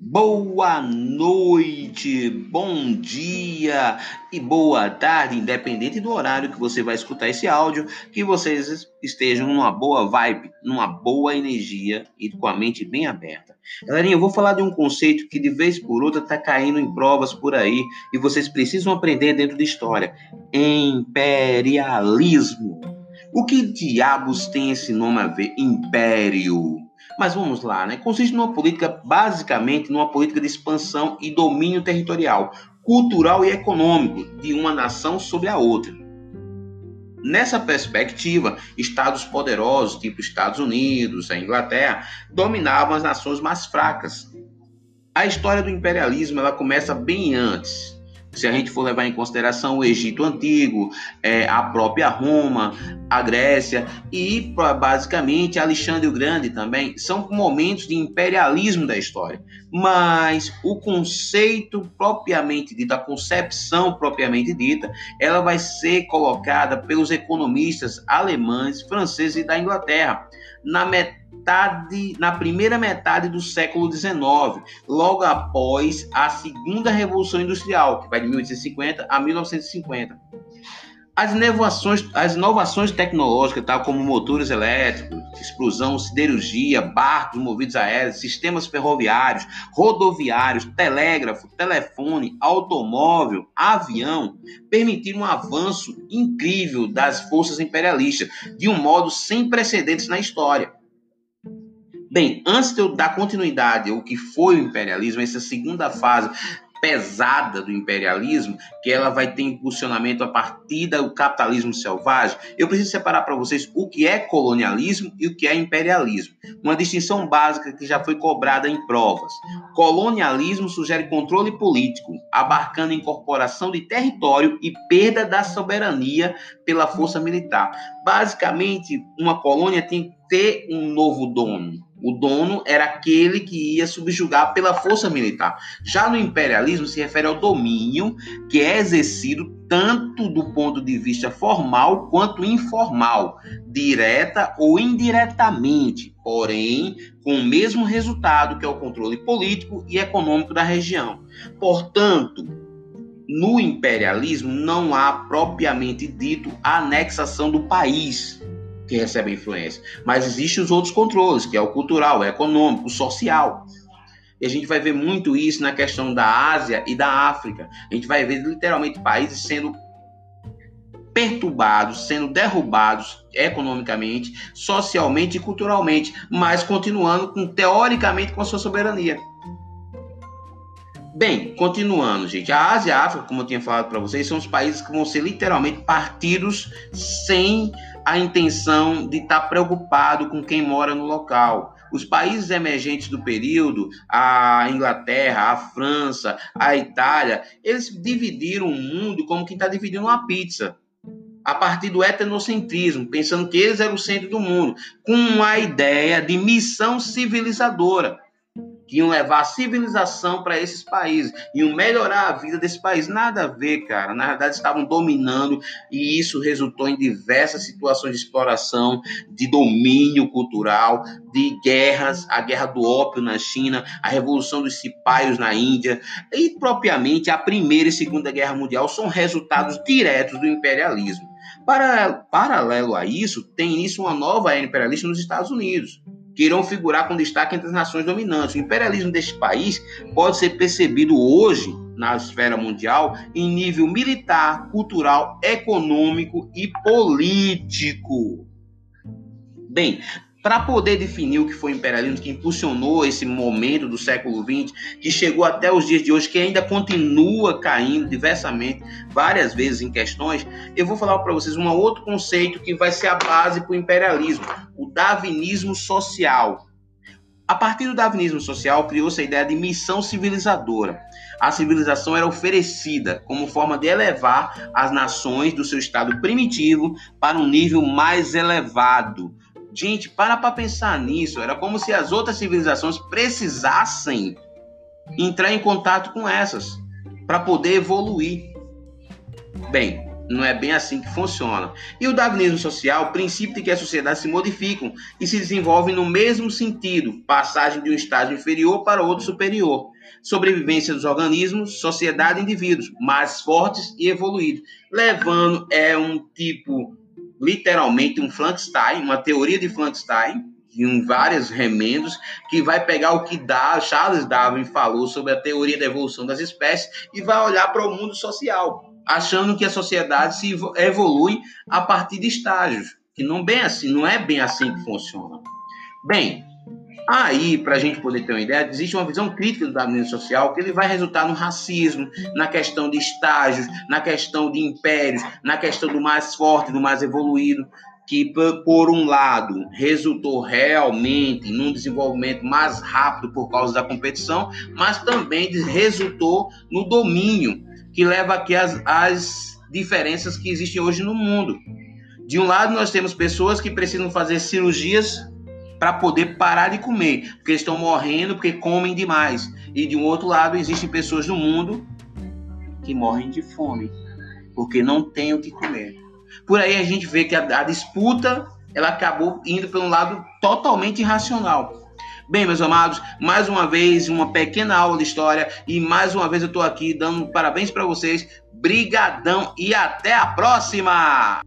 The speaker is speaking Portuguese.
Boa noite, bom dia e boa tarde, independente do horário que você vai escutar esse áudio, que vocês estejam numa boa vibe, numa boa energia e com a mente bem aberta. Galerinha, eu vou falar de um conceito que de vez por outra está caindo em provas por aí e vocês precisam aprender dentro de história: imperialismo. O que diabos tem esse nome a ver? Império. Mas vamos lá, né? Consiste numa política, basicamente, numa política de expansão e domínio territorial, cultural e econômico de uma nação sobre a outra. Nessa perspectiva, estados poderosos, tipo Estados Unidos, a Inglaterra, dominavam as nações mais fracas. A história do imperialismo ela começa bem antes se a gente for levar em consideração o Egito Antigo, é, a própria Roma, a Grécia e basicamente Alexandre o Grande também, são momentos de imperialismo da história. Mas o conceito propriamente dito, a concepção propriamente dita, ela vai ser colocada pelos economistas alemães, franceses e da Inglaterra na metade, na primeira metade do século XIX, logo após a segunda revolução industrial, que vai de 1850 a 1950. As inovações, as inovações tecnológicas, tal como motores elétricos, explosão, siderurgia, barcos movidos a aéreos, sistemas ferroviários, rodoviários, telégrafo, telefone, automóvel, avião, permitiram um avanço incrível das forças imperialistas, de um modo sem precedentes na história. Bem, antes de eu dar continuidade ao que foi o imperialismo, essa segunda fase pesada do imperialismo, que ela vai ter impulsionamento a partir do capitalismo selvagem, eu preciso separar para vocês o que é colonialismo e o que é imperialismo. Uma distinção básica que já foi cobrada em provas. Colonialismo sugere controle político, abarcando incorporação de território e perda da soberania pela força militar. Basicamente, uma colônia tem que ter um novo dono o dono era aquele que ia subjugar pela força militar. Já no imperialismo se refere ao domínio que é exercido tanto do ponto de vista formal quanto informal, direta ou indiretamente, porém com o mesmo resultado que é o controle político e econômico da região. Portanto, no imperialismo não há propriamente dito a anexação do país que recebe influência. Mas existem os outros controles, que é o cultural, o econômico, o social. E a gente vai ver muito isso na questão da Ásia e da África. A gente vai ver literalmente países sendo perturbados, sendo derrubados economicamente, socialmente e culturalmente, mas continuando com teoricamente com a sua soberania. Bem, continuando, gente. A Ásia e a África, como eu tinha falado para vocês, são os países que vão ser literalmente partidos sem a intenção de estar tá preocupado com quem mora no local. Os países emergentes do período, a Inglaterra, a França, a Itália, eles dividiram o mundo como quem está dividindo uma pizza. A partir do etnocentrismo, pensando que eles eram o centro do mundo, com a ideia de missão civilizadora que iam levar a civilização para esses países, iam melhorar a vida desse país. Nada a ver, cara. Na verdade, estavam dominando e isso resultou em diversas situações de exploração, de domínio cultural, de guerras, a guerra do ópio na China, a revolução dos cipaios na Índia e propriamente a Primeira e Segunda Guerra Mundial são resultados diretos do imperialismo. Para, paralelo a isso, tem início uma nova era imperialista nos Estados Unidos que irão figurar com destaque entre as nações dominantes. O imperialismo deste país pode ser percebido hoje na esfera mundial em nível militar, cultural, econômico e político. Bem, para poder definir o que foi o imperialismo, que impulsionou esse momento do século XX, que chegou até os dias de hoje, que ainda continua caindo diversamente, várias vezes em questões, eu vou falar para vocês um outro conceito que vai ser a base para o imperialismo, o darwinismo social. A partir do darwinismo social, criou-se a ideia de missão civilizadora. A civilização era oferecida como forma de elevar as nações do seu estado primitivo para um nível mais elevado, Gente, para para pensar nisso. Era como se as outras civilizações precisassem entrar em contato com essas para poder evoluir. Bem, não é bem assim que funciona. E o darwinismo social, o princípio de que as sociedades se modificam e se desenvolvem no mesmo sentido, passagem de um estágio inferior para outro superior. Sobrevivência dos organismos, sociedade e indivíduos, mais fortes e evoluídos. Levando é um tipo, literalmente, um Frankenstein, uma teoria de Frankenstein, em vários remendos, que vai pegar o que dá, Charles Darwin falou sobre a teoria da evolução das espécies e vai olhar para o mundo social achando que a sociedade se evolui a partir de estágios, que não bem assim, não é bem assim que funciona. Bem, aí para a gente poder ter uma ideia, existe uma visão crítica do darwinismo social que ele vai resultar no racismo, na questão de estágios, na questão de impérios, na questão do mais forte, do mais evoluído, que por um lado resultou realmente num desenvolvimento mais rápido por causa da competição, mas também resultou no domínio que leva aqui as, as diferenças que existem hoje no mundo. De um lado, nós temos pessoas que precisam fazer cirurgias para poder parar de comer, porque estão morrendo porque comem demais. E de um outro lado, existem pessoas no mundo que morrem de fome, porque não têm o que comer. Por aí a gente vê que a, a disputa ela acabou indo para um lado totalmente irracional. Bem, meus amados, mais uma vez uma pequena aula de história e mais uma vez eu estou aqui dando parabéns para vocês. Brigadão e até a próxima!